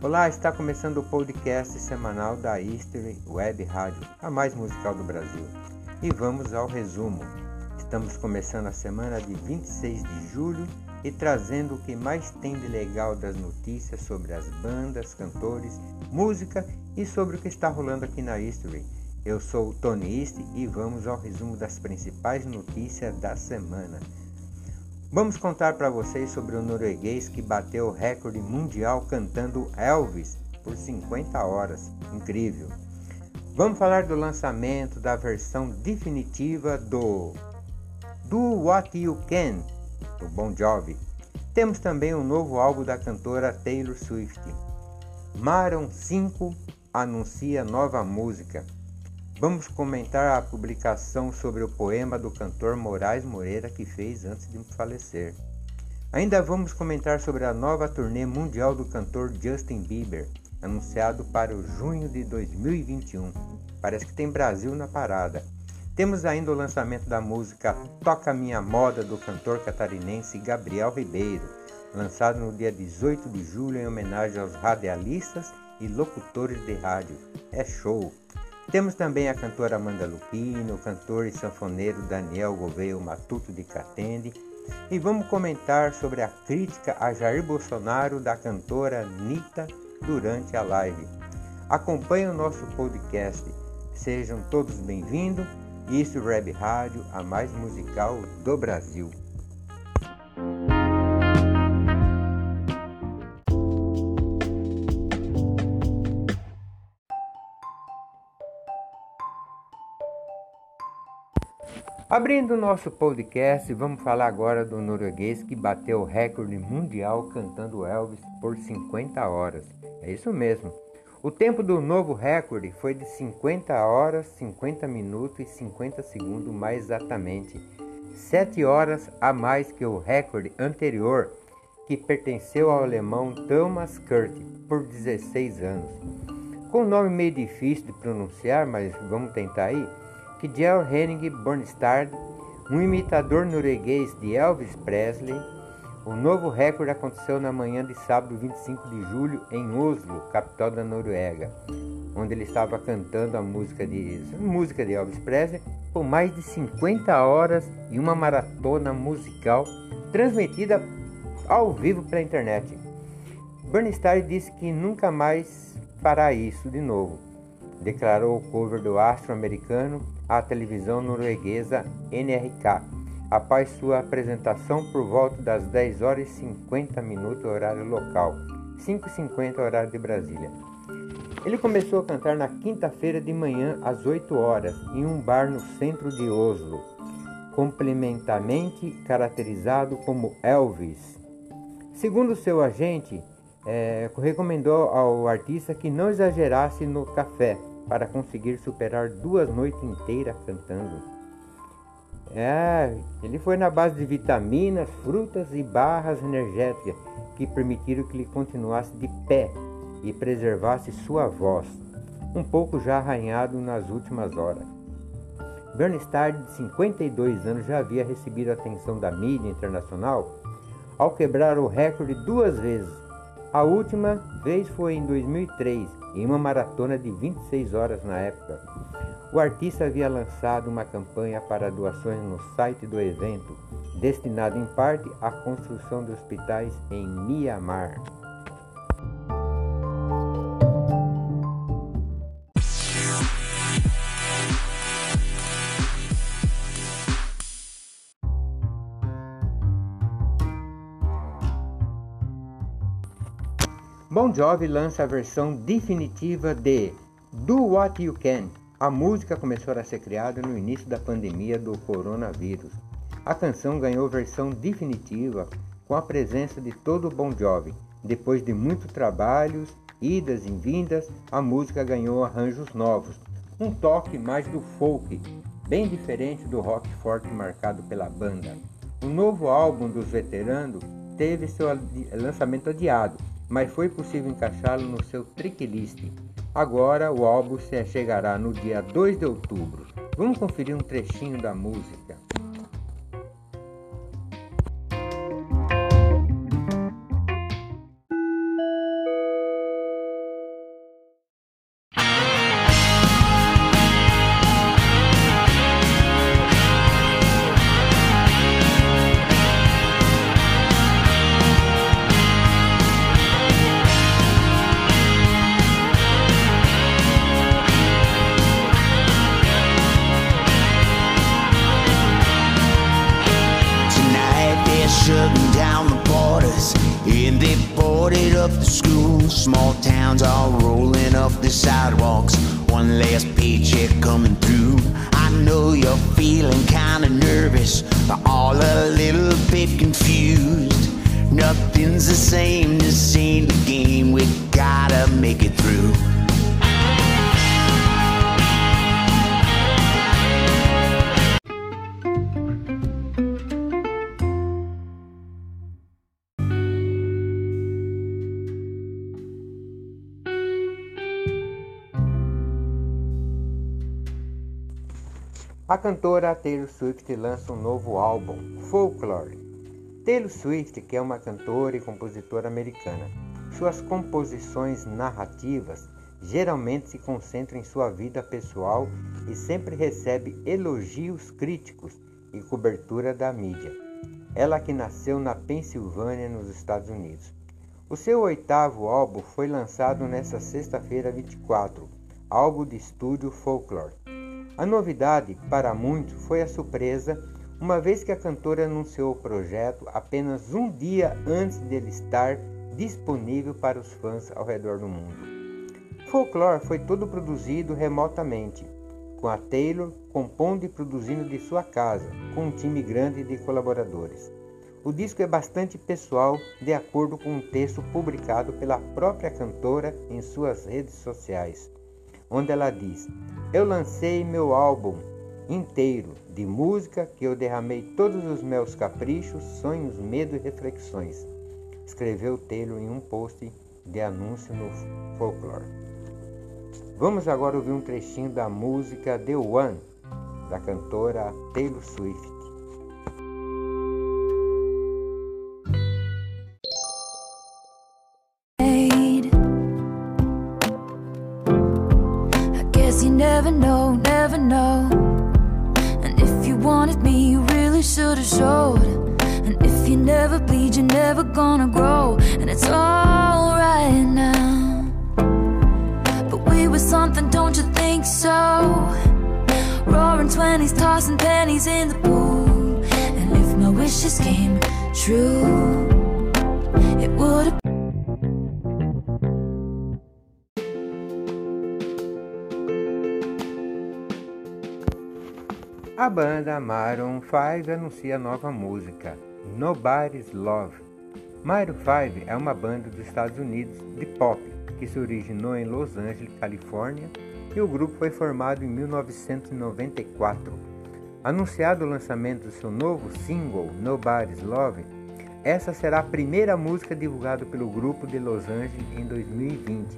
Olá, está começando o podcast semanal da History Web Rádio, a mais musical do Brasil. E vamos ao resumo. Estamos começando a semana de 26 de julho e trazendo o que mais tem de legal das notícias sobre as bandas, cantores, música e sobre o que está rolando aqui na History. Eu sou o Tony East e vamos ao resumo das principais notícias da semana. Vamos contar para vocês sobre o norueguês que bateu o recorde mundial cantando Elvis por 50 horas. Incrível! Vamos falar do lançamento da versão definitiva do Do What You Can do Bon Jovi. Temos também o um novo álbum da cantora Taylor Swift. Maron 5 anuncia nova música. Vamos comentar a publicação sobre o poema do cantor Moraes Moreira que fez antes de falecer. Ainda vamos comentar sobre a nova turnê mundial do cantor Justin Bieber, anunciado para o junho de 2021. Parece que tem Brasil na parada. Temos ainda o lançamento da música Toca Minha Moda do cantor catarinense Gabriel Ribeiro, lançado no dia 18 de julho em homenagem aos radialistas e locutores de rádio. É show! Temos também a cantora Amanda Lupino, o cantor e sanfoneiro Daniel Gouveia Matuto de Catende e vamos comentar sobre a crítica a Jair Bolsonaro da cantora Nita durante a live. Acompanhe o nosso podcast. Sejam todos bem-vindos isso Web Rádio, a mais musical do Brasil. Abrindo o nosso podcast, vamos falar agora do norueguês que bateu o recorde mundial cantando Elvis por 50 horas. É isso mesmo. O tempo do novo recorde foi de 50 horas, 50 minutos e 50 segundos mais exatamente. 7 horas a mais que o recorde anterior, que pertenceu ao alemão Thomas Kurt por 16 anos. Com um nome meio difícil de pronunciar, mas vamos tentar aí, que Kjell Henning Bernstad, um imitador norueguês de Elvis Presley, o novo recorde aconteceu na manhã de sábado 25 de julho em Oslo, capital da Noruega, onde ele estava cantando a música de, música de Elvis Presley por mais de 50 horas e uma maratona musical transmitida ao vivo pela internet. Bernstein disse que nunca mais fará isso de novo, declarou o cover do astro americano à televisão norueguesa NRK após sua apresentação por volta das 10 horas e 50 minutos horário local, 5h50 horário de Brasília. Ele começou a cantar na quinta-feira de manhã às 8 horas em um bar no centro de Oslo, complementamente caracterizado como Elvis. Segundo seu agente, é, recomendou ao artista que não exagerasse no café para conseguir superar duas noites inteiras cantando. É, ele foi na base de vitaminas, frutas e barras energéticas que permitiram que ele continuasse de pé e preservasse sua voz, um pouco já arranhado nas últimas horas. Bernstein, de 52 anos, já havia recebido a atenção da mídia internacional ao quebrar o recorde duas vezes. A última vez foi em 2003, em uma maratona de 26 horas na época. O artista havia lançado uma campanha para doações no site do evento, destinado em parte à construção de hospitais em Mianmar. Jovi lança a versão definitiva de Do What You Can, a música começou a ser criada no início da pandemia do coronavírus. A canção ganhou versão definitiva com a presença de todo o Bon Jovi. Depois de muitos trabalhos, idas e vindas, a música ganhou arranjos novos, um toque mais do folk, bem diferente do rock forte marcado pela banda. O novo álbum dos veteranos teve seu lançamento adiado, mas foi possível encaixá-lo no seu tracklist. Agora o álbum chegará no dia 2 de outubro. Vamos conferir um trechinho da música. Same, this ain't the game. We gotta make it through. A cantora Taylor Swift lança um novo álbum, Folklore. Taylor Swift, que é uma cantora e compositora americana, suas composições narrativas geralmente se concentram em sua vida pessoal e sempre recebe elogios críticos e cobertura da mídia. Ela que nasceu na Pensilvânia, nos Estados Unidos. O seu oitavo álbum foi lançado nesta sexta-feira 24, álbum de estúdio Folklore. A novidade, para muitos, foi a surpresa, uma vez que a cantora anunciou o projeto apenas um dia antes dele estar disponível para os fãs ao redor do mundo. Folklore foi todo produzido remotamente, com a Taylor compondo e produzindo de sua casa, com um time grande de colaboradores. O disco é bastante pessoal, de acordo com um texto publicado pela própria cantora em suas redes sociais onde ela diz: Eu lancei meu álbum inteiro de música que eu derramei todos os meus caprichos, sonhos, medos e reflexões. Escreveu Taylor em um post de anúncio no Folklore. Vamos agora ouvir um trechinho da música The One, da cantora Taylor Swift. Never bleed, you're never gonna grow. And it's alright now. But we were something, don't you think so? Roaring 20s, tossing pennies in the pool. And if my wishes came true, it would have A banda Maroon 5 anuncia nova música, Nobody's Love. Maroon 5 é uma banda dos Estados Unidos de pop que se originou em Los Angeles, Califórnia, e o grupo foi formado em 1994. Anunciado o lançamento do seu novo single, Nobody's Love, essa será a primeira música divulgada pelo grupo de Los Angeles em 2020,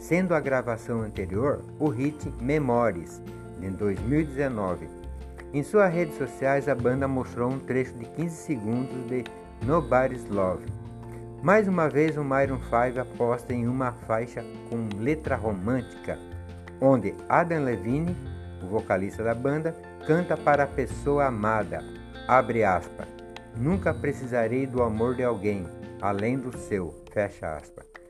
sendo a gravação anterior o hit Memories, em 2019 em suas redes sociais, a banda mostrou um trecho de 15 segundos de Nobody's Love. Mais uma vez, o Myron 5 aposta em uma faixa com letra romântica, onde Adam Levine, o vocalista da banda, canta para a pessoa amada. Abre aspas. Nunca precisarei do amor de alguém, além do seu. Fecha aspas.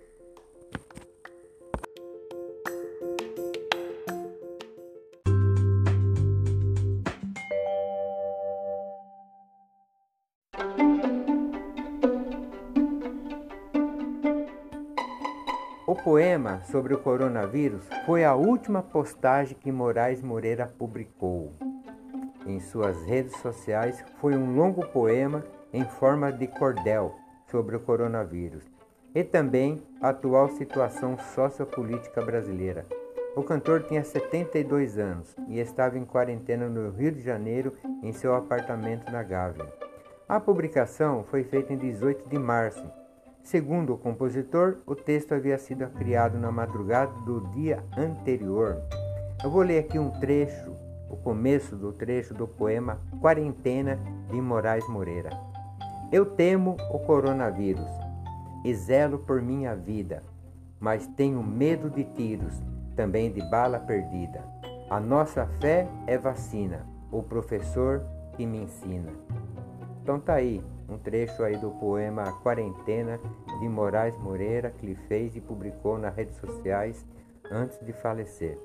Poema sobre o coronavírus foi a última postagem que Moraes Moreira publicou. Em suas redes sociais foi um longo poema em forma de cordel sobre o coronavírus e também a atual situação sociopolítica brasileira. O cantor tinha 72 anos e estava em quarentena no Rio de Janeiro em seu apartamento na Gávea. A publicação foi feita em 18 de março Segundo o compositor, o texto havia sido criado na madrugada do dia anterior. Eu vou ler aqui um trecho, o começo do trecho do poema Quarentena de Moraes Moreira. Eu temo o coronavírus e zelo por minha vida, mas tenho medo de tiros, também de bala perdida. A nossa fé é vacina, o professor que me ensina. Então tá aí, um trecho aí do poema Quarentena de Moraes Moreira que ele fez e publicou nas redes sociais antes de falecer.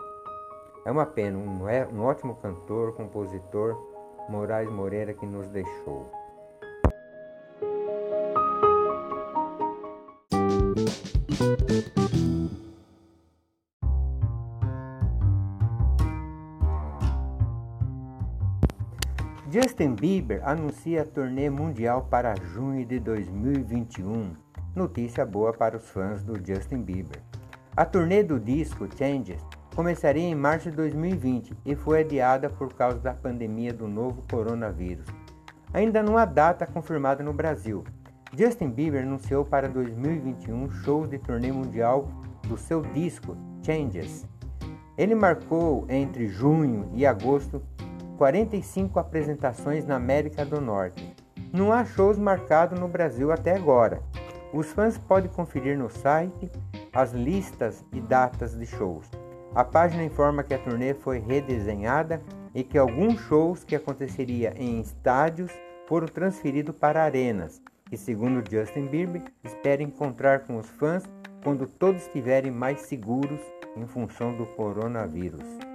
É uma pena, um, é um ótimo cantor, compositor, Moraes Moreira que nos deixou. Justin Bieber anuncia a turnê mundial para junho de 2021. Notícia boa para os fãs do Justin Bieber. A turnê do disco Changes começaria em março de 2020 e foi adiada por causa da pandemia do novo coronavírus. Ainda não há data confirmada no Brasil. Justin Bieber anunciou para 2021 shows de turnê mundial do seu disco Changes. Ele marcou entre junho e agosto 45 apresentações na América do Norte. Não há shows marcados no Brasil até agora. Os fãs podem conferir no site as listas e datas de shows. A página informa que a turnê foi redesenhada e que alguns shows que aconteceria em estádios foram transferidos para arenas. E segundo Justin Bieber, espera encontrar com os fãs quando todos estiverem mais seguros em função do coronavírus.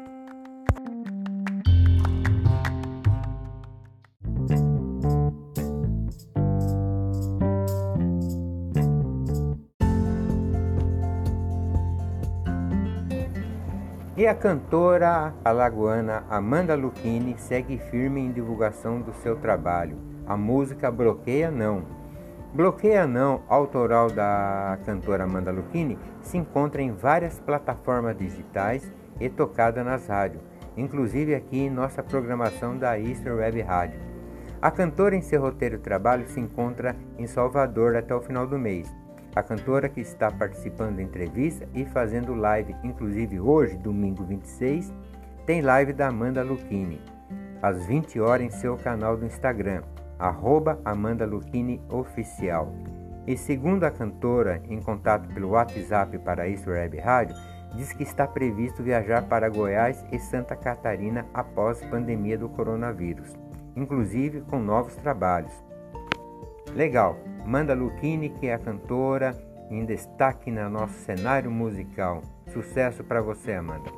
E a cantora alagoana Amanda Lucchini segue firme em divulgação do seu trabalho. A música Bloqueia Não. Bloqueia Não, autoral da cantora Amanda Lucchini, se encontra em várias plataformas digitais e tocada nas rádios, inclusive aqui em nossa programação da Easter Web Rádio. A cantora em seu roteiro trabalho se encontra em Salvador até o final do mês a cantora que está participando da entrevista e fazendo live, inclusive hoje, domingo 26, tem live da Amanda Lucchini, às 20 horas em seu canal do Instagram, arroba Amanda Lucchini Oficial. E segundo a cantora, em contato pelo WhatsApp para isso Web Rádio, diz que está previsto viajar para Goiás e Santa Catarina após pandemia do coronavírus, inclusive com novos trabalhos. Legal! Manda Lucchini, que é a cantora em destaque no nosso cenário musical. Sucesso para você, Amanda.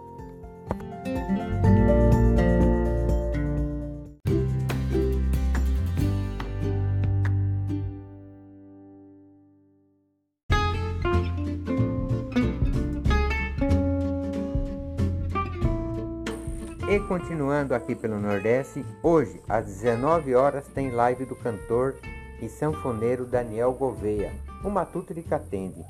E continuando aqui pelo Nordeste, hoje às 19 horas tem live do cantor e sanfoneiro Daniel Gouveia, o matuto de Catende.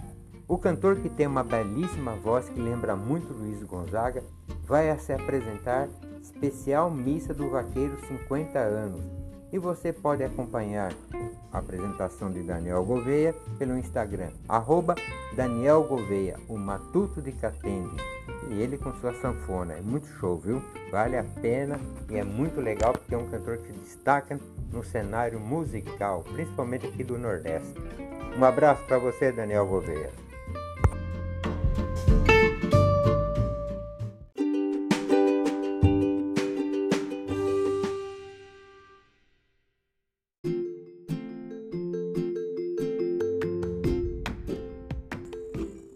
O cantor, que tem uma belíssima voz que lembra muito Luiz Gonzaga, vai se apresentar especial Missa do Vaqueiro 50 anos. E você pode acompanhar a apresentação de Daniel Gouveia pelo Instagram, arroba Daniel Gouveia, o matuto de Catende. E ele com sua sanfona, é muito show, viu? Vale a pena e é muito legal porque é um cantor que se destaca no cenário musical, principalmente aqui do Nordeste. Um abraço para você, Daniel Gouveia.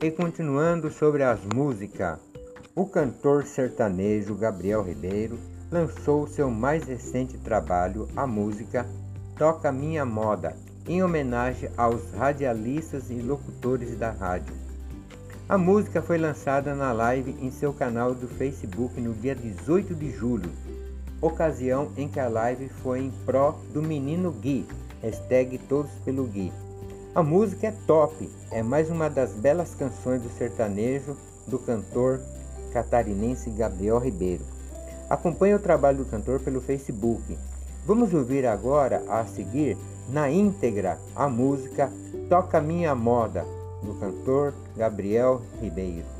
E continuando sobre as músicas, o cantor sertanejo Gabriel Ribeiro lançou seu mais recente trabalho, a música Toca Minha Moda, em homenagem aos radialistas e locutores da rádio. A música foi lançada na live em seu canal do Facebook no dia 18 de julho, ocasião em que a live foi em pró do menino Gui, hashtag Todos pelo Gui. A música é top, é mais uma das belas canções do sertanejo do cantor catarinense Gabriel Ribeiro. Acompanhe o trabalho do cantor pelo Facebook. Vamos ouvir agora, a seguir, na íntegra, a música Toca Minha Moda, do cantor Gabriel Ribeiro.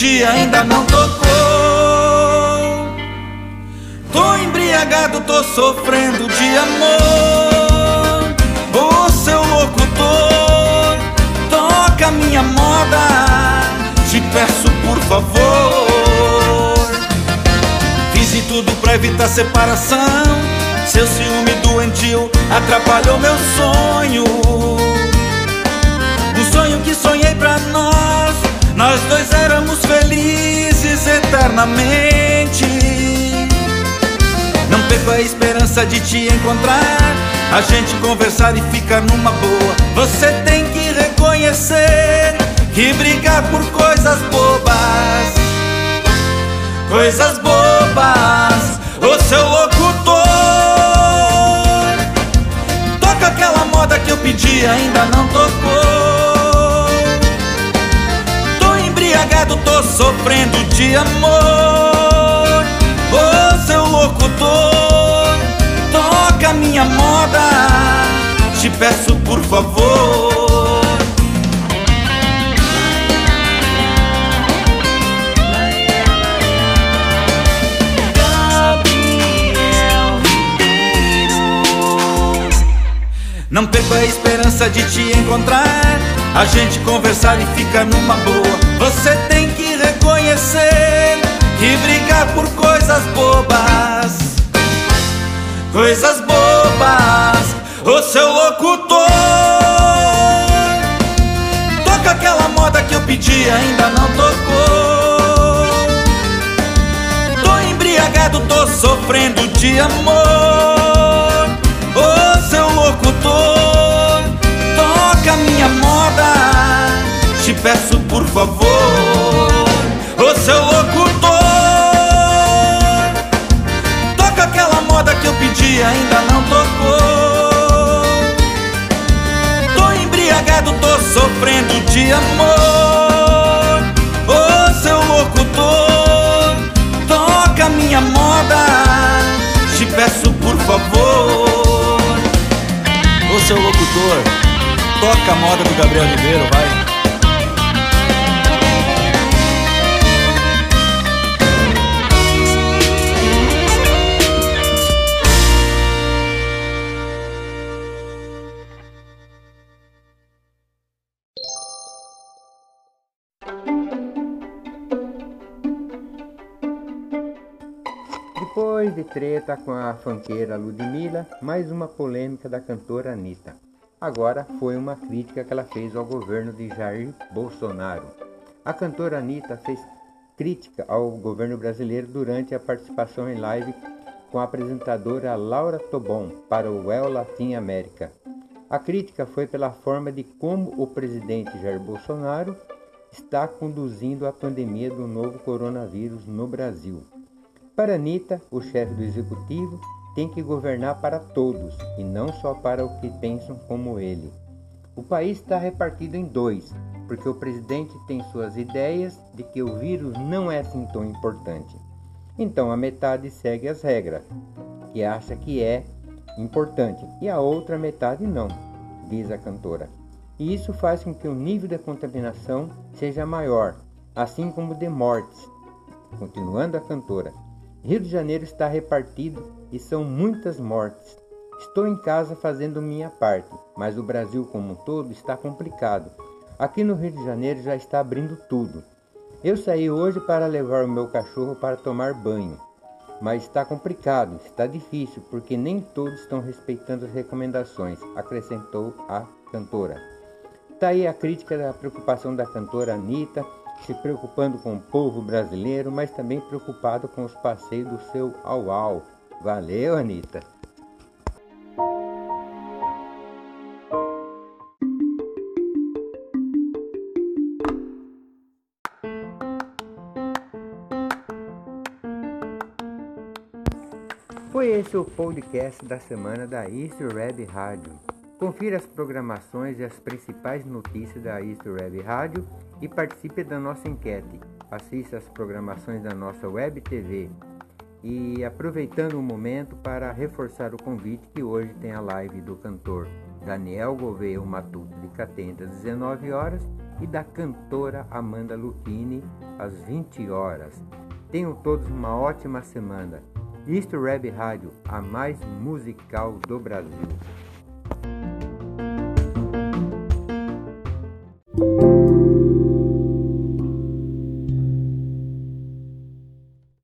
Pedi ainda não tocou. Tô embriagado, tô sofrendo de amor. Ô seu locutor, toca minha moda. Te peço por favor. Fiz tudo pra evitar separação. Seu ciúme do doentio atrapalhou meu sonho. Um sonho que sonhei pra nós, nós dois éramos felizes eternamente. Não perco a esperança de te encontrar, a gente conversar e ficar numa boa. Você tem que reconhecer que brigar por coisas bobas, coisas bobas. O seu locutor toca aquela moda que eu pedi, ainda não tocou. Sofrendo de amor. O seu locutor. Toca minha moda, te peço por favor. Não perco a esperança de te encontrar. A gente conversar e ficar numa boa. Você tem que reconhecer Que brigar por coisas bobas. Coisas bobas O seu locutor. Toca aquela moda que eu pedi ainda não tocou. Tô embriagado, tô sofrendo de amor. Locutor, toca minha moda. Te peço por favor, ainda não tocou. Tô embriagado, tô sofrendo de amor. Ô seu locutor, toca minha moda. Te peço por favor seu locutor. Toca a moda do Gabriel Ribeiro, vai. Depois de treta com a fanqueira Ludmilla, mais uma polêmica da cantora Anitta. Agora foi uma crítica que ela fez ao governo de Jair Bolsonaro. A cantora Anitta fez crítica ao governo brasileiro durante a participação em live com a apresentadora Laura Tobon para o Well Latin América. A crítica foi pela forma de como o presidente Jair Bolsonaro está conduzindo a pandemia do novo coronavírus no Brasil. Para Anitta, o chefe do executivo tem que governar para todos e não só para o que pensam como ele. O país está repartido em dois, porque o presidente tem suas ideias de que o vírus não é assim tão importante. Então a metade segue as regras, que acha que é importante, e a outra metade não, diz a cantora. E isso faz com que o nível de contaminação seja maior, assim como de mortes. Continuando a cantora, Rio de Janeiro está repartido e são muitas mortes. Estou em casa fazendo minha parte, mas o Brasil como um todo está complicado. Aqui no Rio de Janeiro já está abrindo tudo. Eu saí hoje para levar o meu cachorro para tomar banho, mas está complicado, está difícil porque nem todos estão respeitando as recomendações, acrescentou a cantora. Está aí a crítica da preocupação da cantora Anitta se preocupando com o povo brasileiro, mas também preocupado com os passeios do seu au-au. Valeu, Anitta! Foi esse o podcast da semana da East Red Rádio. Confira as programações e as principais notícias da East Web Rádio e participe da nossa enquete. Assista as programações da nossa Web TV. E aproveitando o momento para reforçar o convite que hoje tem a live do cantor Daniel Gouveia Matuto de Catenda às 19 horas e da cantora Amanda Lucchini às 20 horas. Tenham todos uma ótima semana. Isto Web Rádio, a mais musical do Brasil.